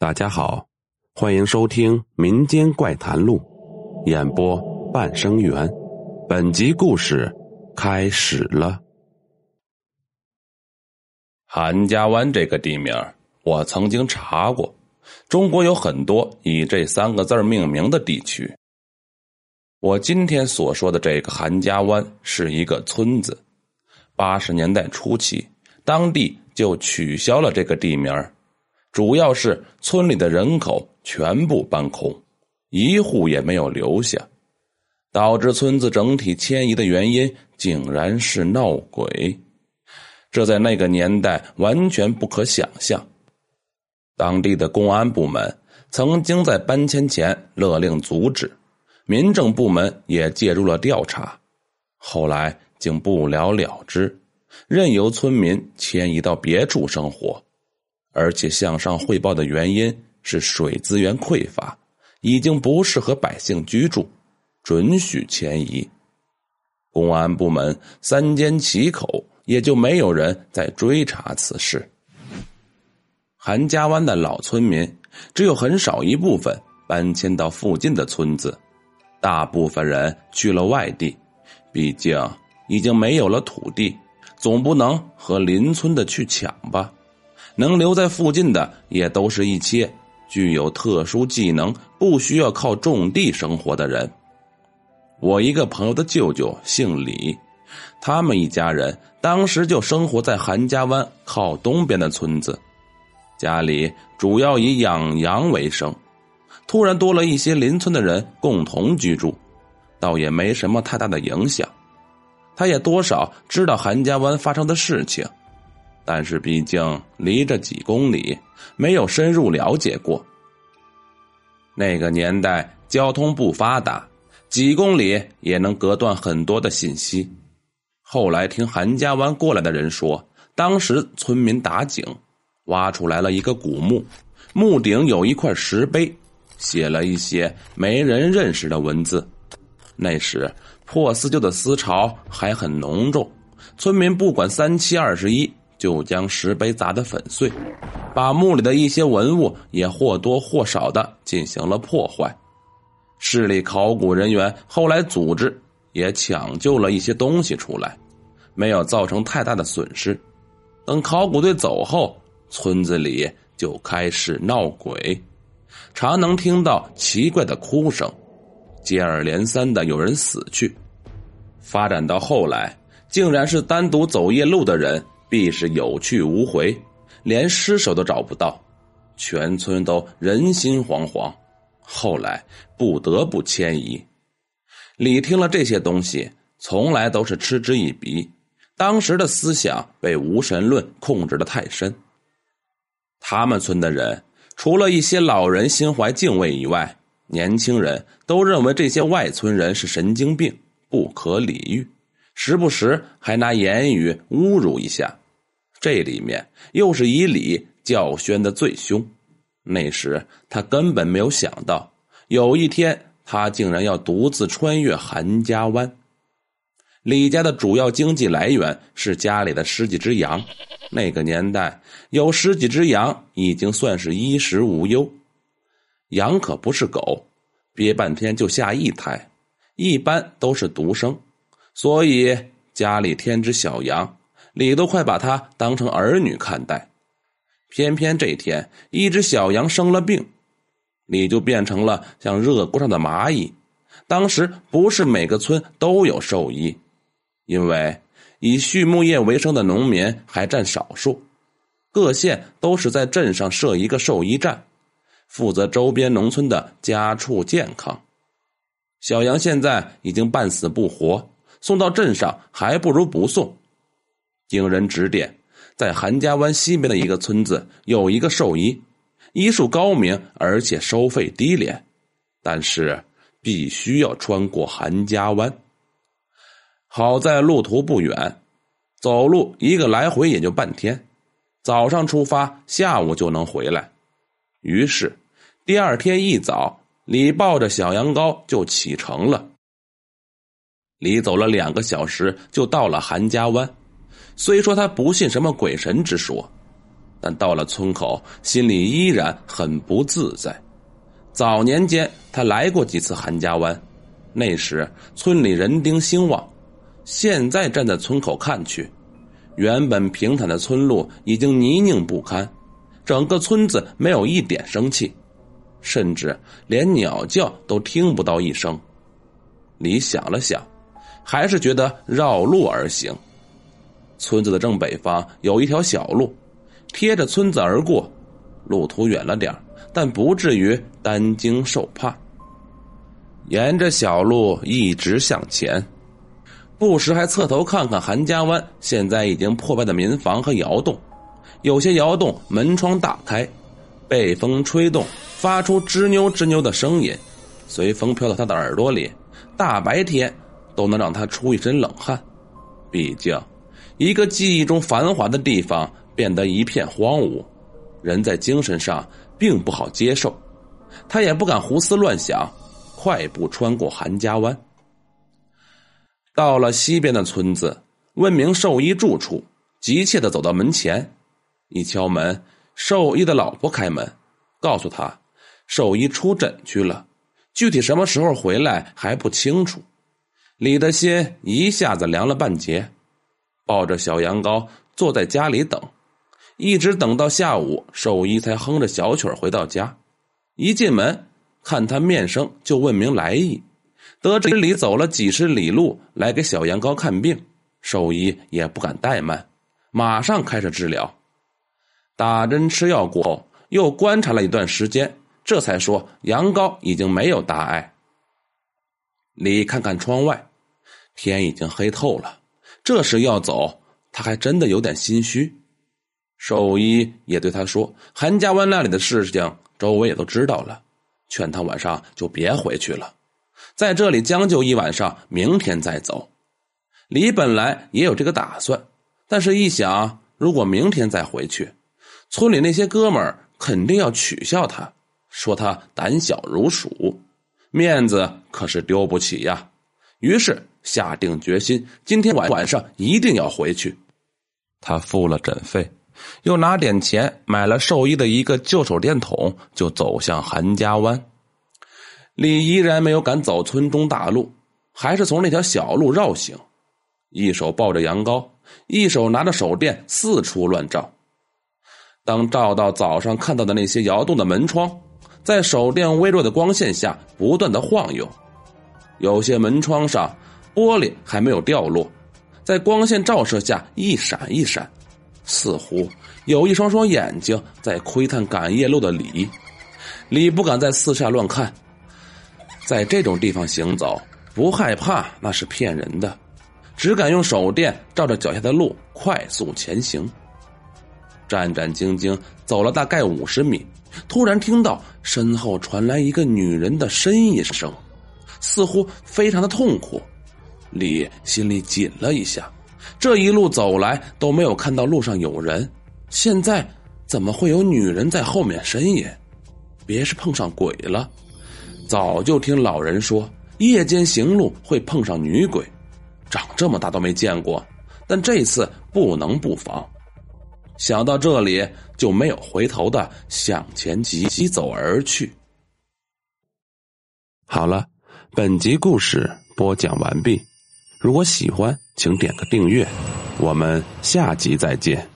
大家好，欢迎收听《民间怪谈录》，演播半生缘。本集故事开始了。韩家湾这个地名，我曾经查过，中国有很多以这三个字命名的地区。我今天所说的这个韩家湾是一个村子，八十年代初期，当地就取消了这个地名。主要是村里的人口全部搬空，一户也没有留下，导致村子整体迁移的原因竟然是闹鬼，这在那个年代完全不可想象。当地的公安部门曾经在搬迁前勒令阻止，民政部门也介入了调查，后来竟不了了之，任由村民迁移到别处生活。而且向上汇报的原因是水资源匮乏，已经不适合百姓居住，准许迁移。公安部门三缄其口，也就没有人再追查此事。韩家湾的老村民只有很少一部分搬迁到附近的村子，大部分人去了外地，毕竟已经没有了土地，总不能和邻村的去抢吧。能留在附近的，也都是一些具有特殊技能、不需要靠种地生活的人。我一个朋友的舅舅姓李，他们一家人当时就生活在韩家湾靠东边的村子，家里主要以养羊为生。突然多了一些邻村的人共同居住，倒也没什么太大的影响。他也多少知道韩家湾发生的事情。但是毕竟离着几公里，没有深入了解过。那个年代交通不发达，几公里也能隔断很多的信息。后来听韩家湾过来的人说，当时村民打井，挖出来了一个古墓，墓顶有一块石碑，写了一些没人认识的文字。那时破四旧的思潮还很浓重，村民不管三七二十一。就将石碑砸得粉碎，把墓里的一些文物也或多或少的进行了破坏。市里考古人员后来组织也抢救了一些东西出来，没有造成太大的损失。等考古队走后，村子里就开始闹鬼，常能听到奇怪的哭声，接二连三的有人死去。发展到后来，竟然是单独走夜路的人。必是有去无回，连尸首都找不到，全村都人心惶惶。后来不得不迁移。李听了这些东西，从来都是嗤之以鼻。当时的思想被无神论控制的太深。他们村的人，除了一些老人心怀敬畏以外，年轻人都认为这些外村人是神经病，不可理喻，时不时还拿言语侮辱一下。这里面又是以李教宣的最凶。那时他根本没有想到，有一天他竟然要独自穿越韩家湾。李家的主要经济来源是家里的十几只羊。那个年代有十几只羊已经算是衣食无忧。羊可不是狗，憋半天就下一胎，一般都是独生，所以家里添只小羊。李都快把他当成儿女看待，偏偏这天一只小羊生了病，李就变成了像热锅上的蚂蚁。当时不是每个村都有兽医，因为以畜牧业为生的农民还占少数，各县都是在镇上设一个兽医站，负责周边农村的家畜健康。小羊现在已经半死不活，送到镇上还不如不送。经人指点，在韩家湾西边的一个村子有一个兽医，医术高明，而且收费低廉，但是必须要穿过韩家湾。好在路途不远，走路一个来回也就半天，早上出发，下午就能回来。于是第二天一早，李抱着小羊羔就启程了。李走了两个小时，就到了韩家湾。虽说他不信什么鬼神之说，但到了村口，心里依然很不自在。早年间，他来过几次韩家湾，那时村里人丁兴旺。现在站在村口看去，原本平坦的村路已经泥泞不堪，整个村子没有一点生气，甚至连鸟叫都听不到一声。李想了想，还是觉得绕路而行。村子的正北方有一条小路。贴着村子而过，路途远了点但不至于担惊受怕。沿着小路一直向前，不时还侧头看看韩家湾现在已经破败的民房和窑洞，有些窑洞门窗大开，被风吹动，发出吱扭吱扭的声音，随风飘到他的耳朵里，大白天都能让他出一身冷汗。毕竟，一个记忆中繁华的地方。变得一片荒芜，人在精神上并不好接受，他也不敢胡思乱想，快步穿过韩家湾，到了西边的村子，问明兽医住处，急切的走到门前，一敲门，兽医的老婆开门，告诉他，兽医出诊去了，具体什么时候回来还不清楚，李的心一下子凉了半截，抱着小羊羔坐在家里等。一直等到下午，兽医才哼着小曲回到家。一进门，看他面生，就问明来意。得知李走了几十里路来给小羊羔看病，兽医也不敢怠慢，马上开始治疗。打针吃药过后，又观察了一段时间，这才说羊羔已经没有大碍。李看看窗外，天已经黑透了。这时要走，他还真的有点心虚。兽医也对他说：“韩家湾那里的事情，周围也都知道了，劝他晚上就别回去了，在这里将就一晚上，明天再走。”李本来也有这个打算，但是一想，如果明天再回去，村里那些哥们儿肯定要取笑他，说他胆小如鼠，面子可是丢不起呀。于是下定决心，今天晚晚上一定要回去。他付了诊费。又拿点钱买了兽医的一个旧手电筒，就走向韩家湾。李依然没有敢走村中大路，还是从那条小路绕行，一手抱着羊羔，一手拿着手电四处乱照。当照到早上看到的那些窑洞的门窗，在手电微弱的光线下不断的晃悠，有些门窗上玻璃还没有掉落，在光线照射下一闪一闪。似乎有一双双眼睛在窥探赶夜路的李，李不敢在四下乱看，在这种地方行走不害怕那是骗人的，只敢用手电照着脚下的路快速前行。战战兢兢走了大概五十米，突然听到身后传来一个女人的呻吟声，似乎非常的痛苦，李心里紧了一下。这一路走来都没有看到路上有人，现在怎么会有女人在后面呻吟？别是碰上鬼了。早就听老人说，夜间行路会碰上女鬼，长这么大都没见过，但这次不能不防。想到这里，就没有回头的向前急急走而去。好了，本集故事播讲完毕。如果喜欢，请点个订阅，我们下集再见。